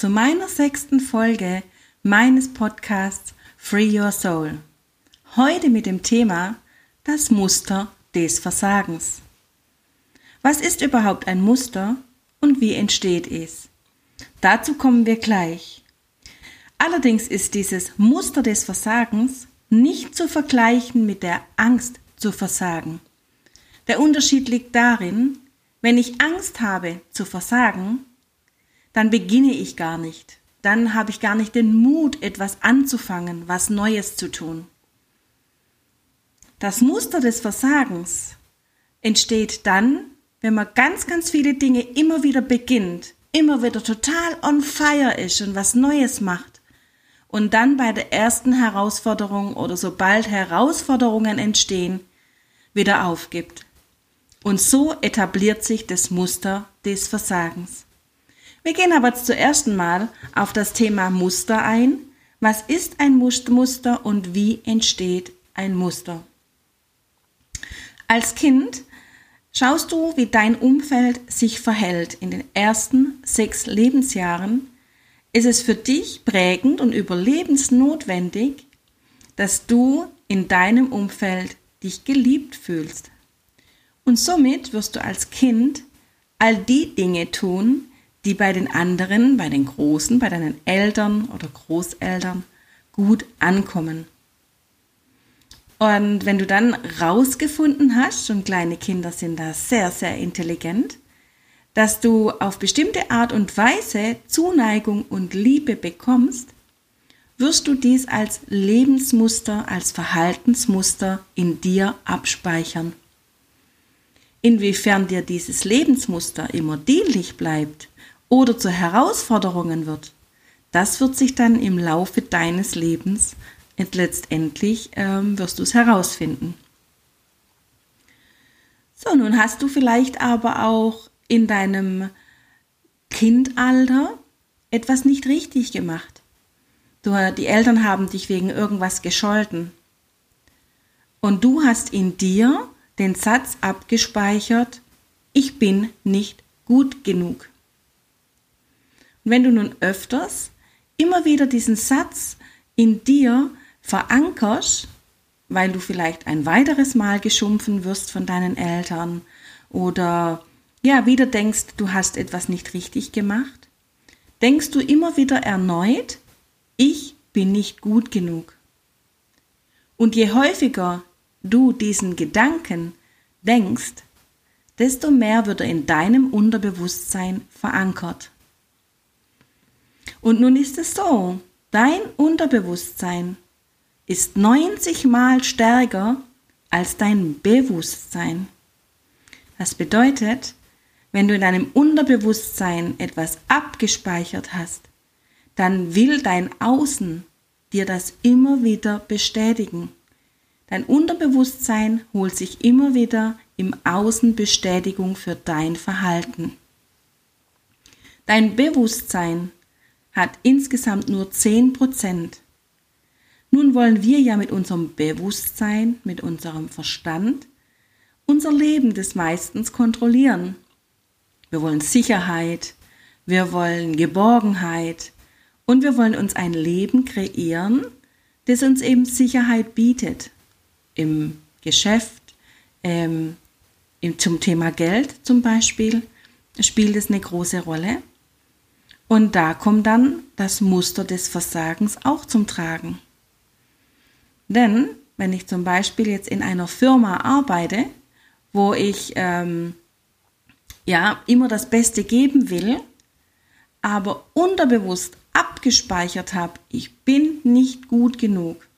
zu meiner sechsten Folge meines Podcasts Free Your Soul. Heute mit dem Thema das Muster des Versagens. Was ist überhaupt ein Muster und wie entsteht es? Dazu kommen wir gleich. Allerdings ist dieses Muster des Versagens nicht zu vergleichen mit der Angst zu versagen. Der Unterschied liegt darin, wenn ich Angst habe zu versagen, dann beginne ich gar nicht. Dann habe ich gar nicht den Mut, etwas anzufangen, was Neues zu tun. Das Muster des Versagens entsteht dann, wenn man ganz, ganz viele Dinge immer wieder beginnt, immer wieder total on fire ist und was Neues macht und dann bei der ersten Herausforderung oder sobald Herausforderungen entstehen, wieder aufgibt. Und so etabliert sich das Muster des Versagens. Wir gehen aber zuerst mal auf das Thema Muster ein. Was ist ein Muster und wie entsteht ein Muster? Als Kind schaust du, wie dein Umfeld sich verhält. In den ersten sechs Lebensjahren ist es für dich prägend und überlebensnotwendig, dass du in deinem Umfeld dich geliebt fühlst. Und somit wirst du als Kind all die Dinge tun, die bei den anderen, bei den Großen, bei deinen Eltern oder Großeltern gut ankommen. Und wenn du dann rausgefunden hast, und kleine Kinder sind da sehr, sehr intelligent, dass du auf bestimmte Art und Weise Zuneigung und Liebe bekommst, wirst du dies als Lebensmuster, als Verhaltensmuster in dir abspeichern. Inwiefern dir dieses Lebensmuster immer dienlich bleibt, oder zu Herausforderungen wird, das wird sich dann im Laufe deines Lebens und letztendlich ähm, wirst du es herausfinden. So, nun hast du vielleicht aber auch in deinem Kindalter etwas nicht richtig gemacht. Du, die Eltern haben dich wegen irgendwas gescholten. Und du hast in dir den Satz abgespeichert, ich bin nicht gut genug. Wenn du nun öfters immer wieder diesen Satz in dir verankerst, weil du vielleicht ein weiteres Mal geschumpfen wirst von deinen Eltern oder ja, wieder denkst, du hast etwas nicht richtig gemacht, denkst du immer wieder erneut, ich bin nicht gut genug. Und je häufiger du diesen Gedanken denkst, desto mehr wird er in deinem Unterbewusstsein verankert. Und nun ist es so, dein Unterbewusstsein ist 90 mal stärker als dein Bewusstsein. Das bedeutet, wenn du in deinem Unterbewusstsein etwas abgespeichert hast, dann will dein Außen dir das immer wieder bestätigen. Dein Unterbewusstsein holt sich immer wieder im Außen Bestätigung für dein Verhalten. Dein Bewusstsein hat insgesamt nur 10 Prozent. Nun wollen wir ja mit unserem Bewusstsein, mit unserem Verstand, unser Leben des meistens kontrollieren. Wir wollen Sicherheit, wir wollen Geborgenheit und wir wollen uns ein Leben kreieren, das uns eben Sicherheit bietet. Im Geschäft, ähm, zum Thema Geld zum Beispiel, spielt es eine große Rolle. Und da kommt dann das Muster des Versagens auch zum Tragen. Denn wenn ich zum Beispiel jetzt in einer Firma arbeite, wo ich ähm, ja immer das Beste geben will, aber unterbewusst abgespeichert habe, ich bin nicht gut genug,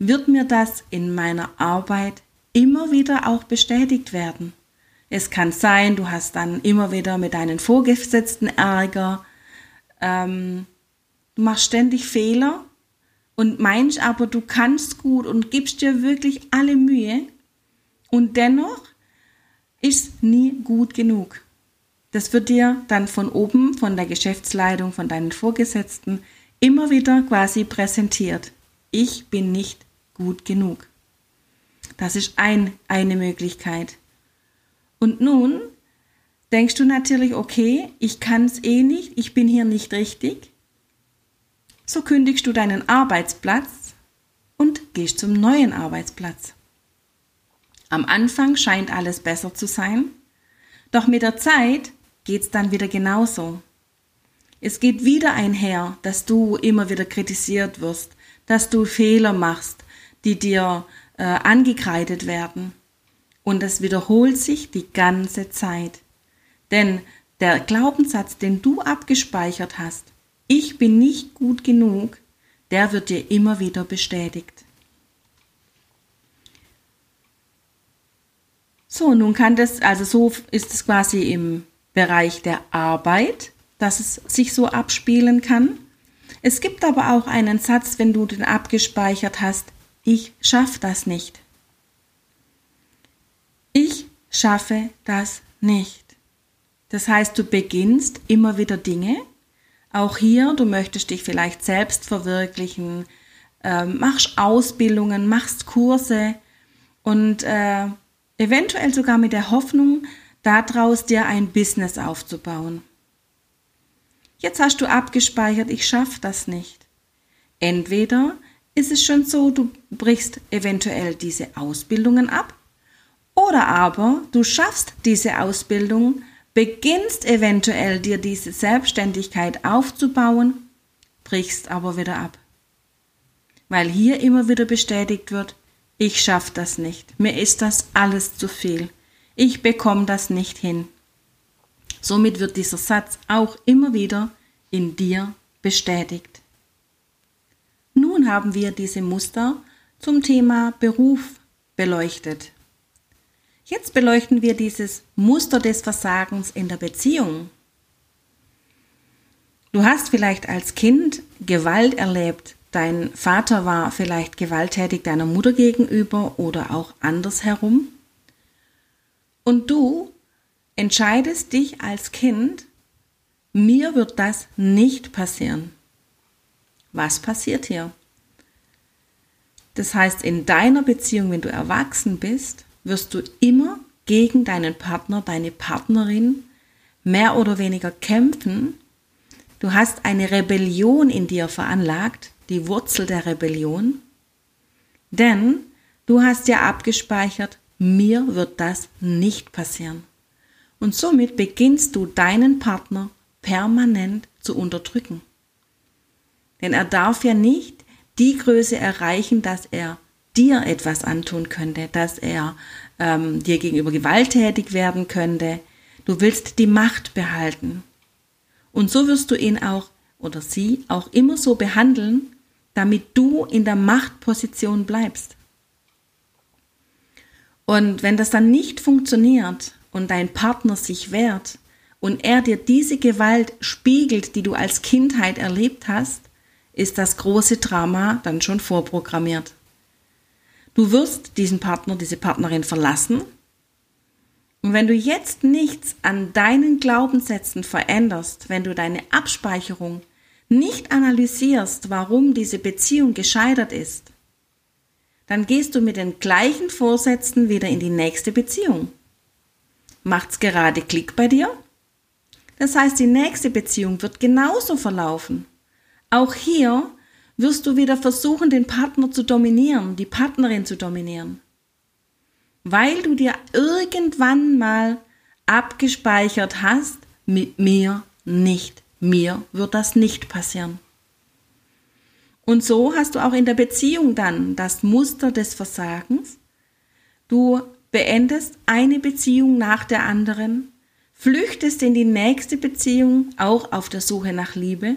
wird mir das in meiner Arbeit immer wieder auch bestätigt werden. Es kann sein, du hast dann immer wieder mit deinen Vorgesetzten Ärger. Ähm, du machst ständig Fehler und meinst aber, du kannst gut und gibst dir wirklich alle Mühe und dennoch ist nie gut genug. Das wird dir dann von oben, von der Geschäftsleitung, von deinen Vorgesetzten immer wieder quasi präsentiert. Ich bin nicht gut genug. Das ist ein, eine Möglichkeit. Und nun denkst du natürlich, okay, ich kann es eh nicht, ich bin hier nicht richtig. So kündigst du deinen Arbeitsplatz und gehst zum neuen Arbeitsplatz. Am Anfang scheint alles besser zu sein, doch mit der Zeit geht's dann wieder genauso. Es geht wieder einher, dass du immer wieder kritisiert wirst, dass du Fehler machst, die dir äh, angekreidet werden. Und es wiederholt sich die ganze Zeit. Denn der Glaubenssatz, den du abgespeichert hast, ich bin nicht gut genug, der wird dir immer wieder bestätigt. So, nun kann das, also so ist es quasi im Bereich der Arbeit, dass es sich so abspielen kann. Es gibt aber auch einen Satz, wenn du den abgespeichert hast, ich schaffe das nicht. Schaffe das nicht. Das heißt, du beginnst immer wieder Dinge. Auch hier, du möchtest dich vielleicht selbst verwirklichen, äh, machst Ausbildungen, machst Kurse und äh, eventuell sogar mit der Hoffnung, daraus dir ein Business aufzubauen. Jetzt hast du abgespeichert, ich schaffe das nicht. Entweder ist es schon so, du brichst eventuell diese Ausbildungen ab, oder aber du schaffst diese Ausbildung, beginnst eventuell dir diese Selbstständigkeit aufzubauen, brichst aber wieder ab. Weil hier immer wieder bestätigt wird, ich schaffe das nicht, mir ist das alles zu viel, ich bekomme das nicht hin. Somit wird dieser Satz auch immer wieder in dir bestätigt. Nun haben wir diese Muster zum Thema Beruf beleuchtet. Jetzt beleuchten wir dieses Muster des Versagens in der Beziehung. Du hast vielleicht als Kind Gewalt erlebt. Dein Vater war vielleicht gewalttätig deiner Mutter gegenüber oder auch andersherum. Und du entscheidest dich als Kind, mir wird das nicht passieren. Was passiert hier? Das heißt, in deiner Beziehung, wenn du erwachsen bist, wirst du immer gegen deinen Partner, deine Partnerin mehr oder weniger kämpfen. Du hast eine Rebellion in dir veranlagt, die Wurzel der Rebellion. Denn du hast ja abgespeichert, mir wird das nicht passieren. Und somit beginnst du deinen Partner permanent zu unterdrücken. Denn er darf ja nicht die Größe erreichen, dass er dir etwas antun könnte, dass er ähm, dir gegenüber gewalttätig werden könnte. Du willst die Macht behalten. Und so wirst du ihn auch oder sie auch immer so behandeln, damit du in der Machtposition bleibst. Und wenn das dann nicht funktioniert und dein Partner sich wehrt und er dir diese Gewalt spiegelt, die du als Kindheit erlebt hast, ist das große Drama dann schon vorprogrammiert. Du wirst diesen Partner, diese Partnerin verlassen. Und wenn du jetzt nichts an deinen Glaubenssätzen veränderst, wenn du deine Abspeicherung nicht analysierst, warum diese Beziehung gescheitert ist, dann gehst du mit den gleichen Vorsätzen wieder in die nächste Beziehung. Macht's gerade Klick bei dir? Das heißt, die nächste Beziehung wird genauso verlaufen. Auch hier wirst du wieder versuchen, den Partner zu dominieren, die Partnerin zu dominieren. Weil du dir irgendwann mal abgespeichert hast, mit mir nicht. Mir wird das nicht passieren. Und so hast du auch in der Beziehung dann das Muster des Versagens. Du beendest eine Beziehung nach der anderen, flüchtest in die nächste Beziehung, auch auf der Suche nach Liebe,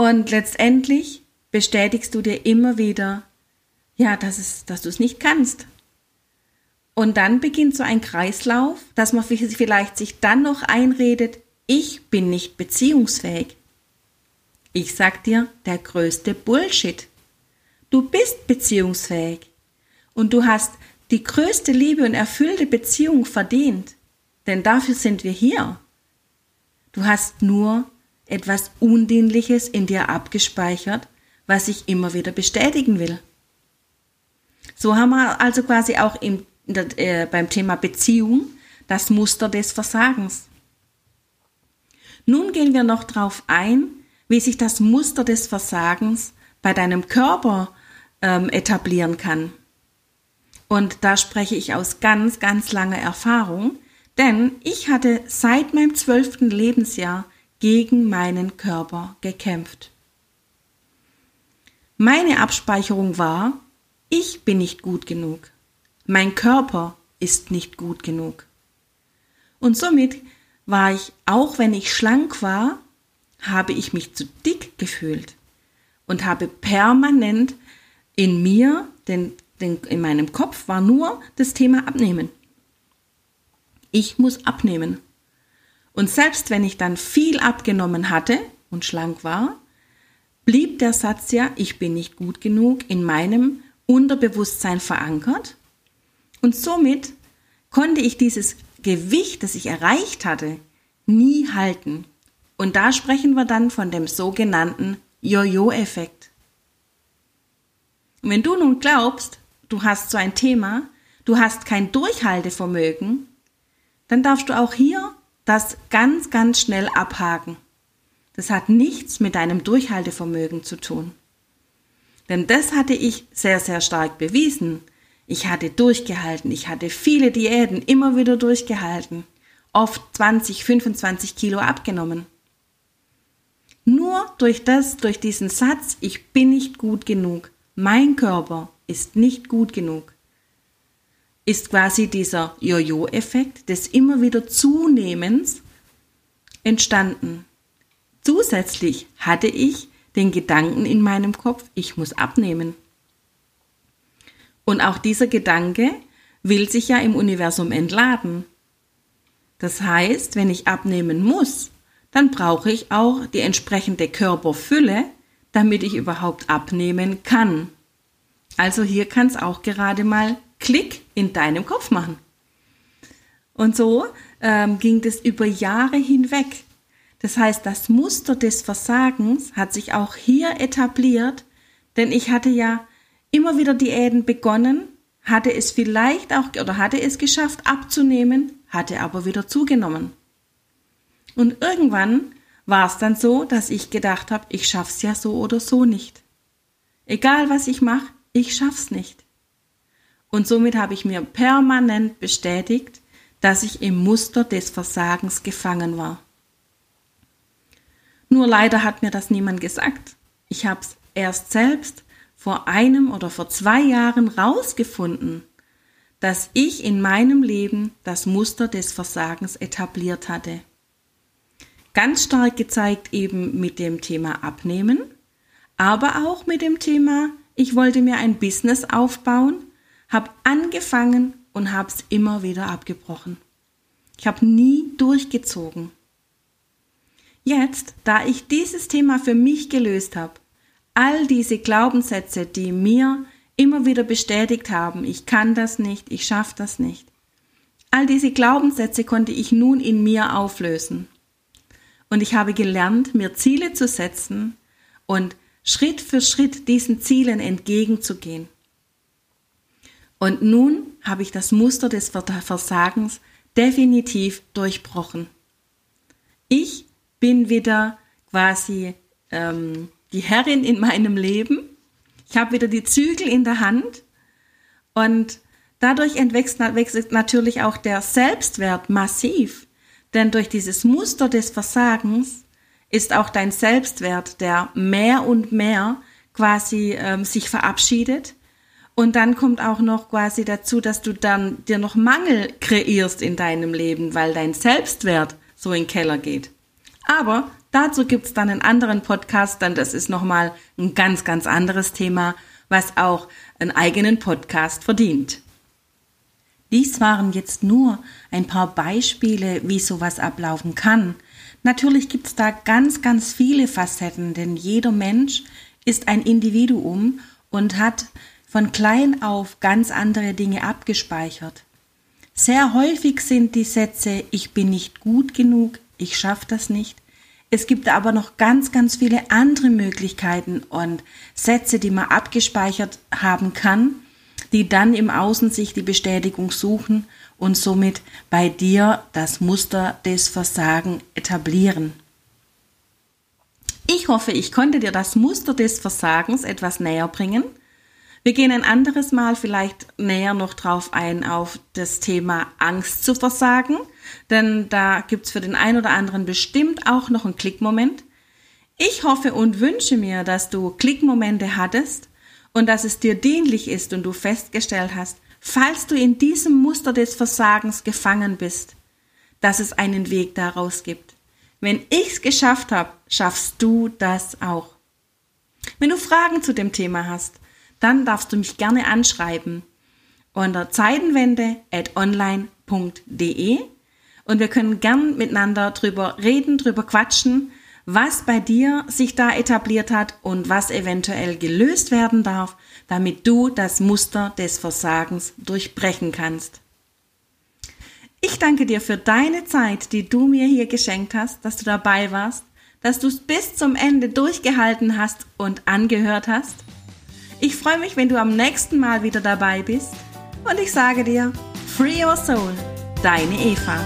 und letztendlich bestätigst du dir immer wieder, ja, dass, es, dass du es nicht kannst. Und dann beginnt so ein Kreislauf, dass man vielleicht sich dann noch einredet, ich bin nicht beziehungsfähig. Ich sag dir, der größte Bullshit. Du bist beziehungsfähig und du hast die größte Liebe und erfüllte Beziehung verdient, denn dafür sind wir hier. Du hast nur etwas Undienliches in dir abgespeichert, was ich immer wieder bestätigen will. So haben wir also quasi auch im, äh, beim Thema Beziehung das Muster des Versagens. Nun gehen wir noch darauf ein, wie sich das Muster des Versagens bei deinem Körper ähm, etablieren kann. Und da spreche ich aus ganz, ganz langer Erfahrung, denn ich hatte seit meinem zwölften Lebensjahr gegen meinen Körper gekämpft. Meine Abspeicherung war, ich bin nicht gut genug. Mein Körper ist nicht gut genug. Und somit war ich, auch wenn ich schlank war, habe ich mich zu dick gefühlt und habe permanent in mir, denn, denn in meinem Kopf war nur das Thema Abnehmen. Ich muss abnehmen. Und selbst wenn ich dann viel abgenommen hatte und schlank war, blieb der Satz ja, ich bin nicht gut genug in meinem Unterbewusstsein verankert. Und somit konnte ich dieses Gewicht, das ich erreicht hatte, nie halten. Und da sprechen wir dann von dem sogenannten Jojo-Effekt. wenn du nun glaubst, du hast so ein Thema, du hast kein Durchhaltevermögen, dann darfst du auch hier das ganz, ganz schnell abhaken. Das hat nichts mit deinem Durchhaltevermögen zu tun. Denn das hatte ich sehr, sehr stark bewiesen. Ich hatte durchgehalten, ich hatte viele Diäten immer wieder durchgehalten, oft 20, 25 Kilo abgenommen. Nur durch das, durch diesen Satz, ich bin nicht gut genug, mein Körper ist nicht gut genug, ist quasi dieser Jojo-Effekt des immer wieder Zunehmens entstanden. Zusätzlich hatte ich den Gedanken in meinem Kopf, ich muss abnehmen. Und auch dieser Gedanke will sich ja im Universum entladen. Das heißt, wenn ich abnehmen muss, dann brauche ich auch die entsprechende Körperfülle, damit ich überhaupt abnehmen kann. Also hier kann es auch gerade mal Klick in deinem Kopf machen. Und so ähm, ging das über Jahre hinweg. Das heißt, das Muster des Versagens hat sich auch hier etabliert, denn ich hatte ja immer wieder Diäten begonnen, hatte es vielleicht auch oder hatte es geschafft abzunehmen, hatte aber wieder zugenommen. Und irgendwann war es dann so, dass ich gedacht habe, ich schaff's ja so oder so nicht. Egal was ich mache, ich schaff's nicht. Und somit habe ich mir permanent bestätigt, dass ich im Muster des Versagens gefangen war. Nur leider hat mir das niemand gesagt. Ich habe es erst selbst vor einem oder vor zwei Jahren rausgefunden, dass ich in meinem Leben das Muster des Versagens etabliert hatte. Ganz stark gezeigt eben mit dem Thema Abnehmen, aber auch mit dem Thema, ich wollte mir ein Business aufbauen, habe angefangen und habe es immer wieder abgebrochen. Ich habe nie durchgezogen. Jetzt, da ich dieses Thema für mich gelöst habe, all diese Glaubenssätze, die mir immer wieder bestätigt haben, ich kann das nicht, ich schaffe das nicht, all diese Glaubenssätze konnte ich nun in mir auflösen. Und ich habe gelernt, mir Ziele zu setzen und Schritt für Schritt diesen Zielen entgegenzugehen. Und nun habe ich das Muster des Versagens definitiv durchbrochen. Ich bin wieder quasi ähm, die Herrin in meinem Leben. Ich habe wieder die Zügel in der Hand und dadurch entwechselt natürlich auch der Selbstwert massiv. Denn durch dieses Muster des Versagens ist auch dein Selbstwert, der mehr und mehr quasi ähm, sich verabschiedet. Und dann kommt auch noch quasi dazu, dass du dann dir noch Mangel kreierst in deinem Leben, weil dein Selbstwert so in den Keller geht. Aber dazu gibt's dann einen anderen Podcast, dann das ist nochmal ein ganz, ganz anderes Thema, was auch einen eigenen Podcast verdient. Dies waren jetzt nur ein paar Beispiele, wie sowas ablaufen kann. Natürlich gibt es da ganz, ganz viele Facetten, denn jeder Mensch ist ein Individuum und hat von klein auf ganz andere Dinge abgespeichert. Sehr häufig sind die Sätze Ich bin nicht gut genug, ich schaffe das nicht. Es gibt aber noch ganz, ganz viele andere Möglichkeiten und Sätze, die man abgespeichert haben kann, die dann im Außen sich die Bestätigung suchen und somit bei dir das Muster des Versagen etablieren. Ich hoffe, ich konnte dir das Muster des Versagens etwas näher bringen. Wir gehen ein anderes Mal vielleicht näher noch drauf ein auf das Thema Angst zu versagen, denn da gibt's für den einen oder anderen bestimmt auch noch einen Klickmoment. Ich hoffe und wünsche mir, dass du Klickmomente hattest und dass es dir dienlich ist und du festgestellt hast, falls du in diesem Muster des Versagens gefangen bist, dass es einen Weg daraus gibt. Wenn ich's geschafft habe, schaffst du das auch. Wenn du Fragen zu dem Thema hast, dann darfst du mich gerne anschreiben unter zeitenwende@online.de und wir können gern miteinander drüber reden, drüber quatschen, was bei dir sich da etabliert hat und was eventuell gelöst werden darf, damit du das Muster des Versagens durchbrechen kannst. Ich danke dir für deine Zeit, die du mir hier geschenkt hast, dass du dabei warst, dass du es bis zum Ende durchgehalten hast und angehört hast. Ich freue mich, wenn du am nächsten Mal wieder dabei bist und ich sage dir, Free Your Soul, deine Eva.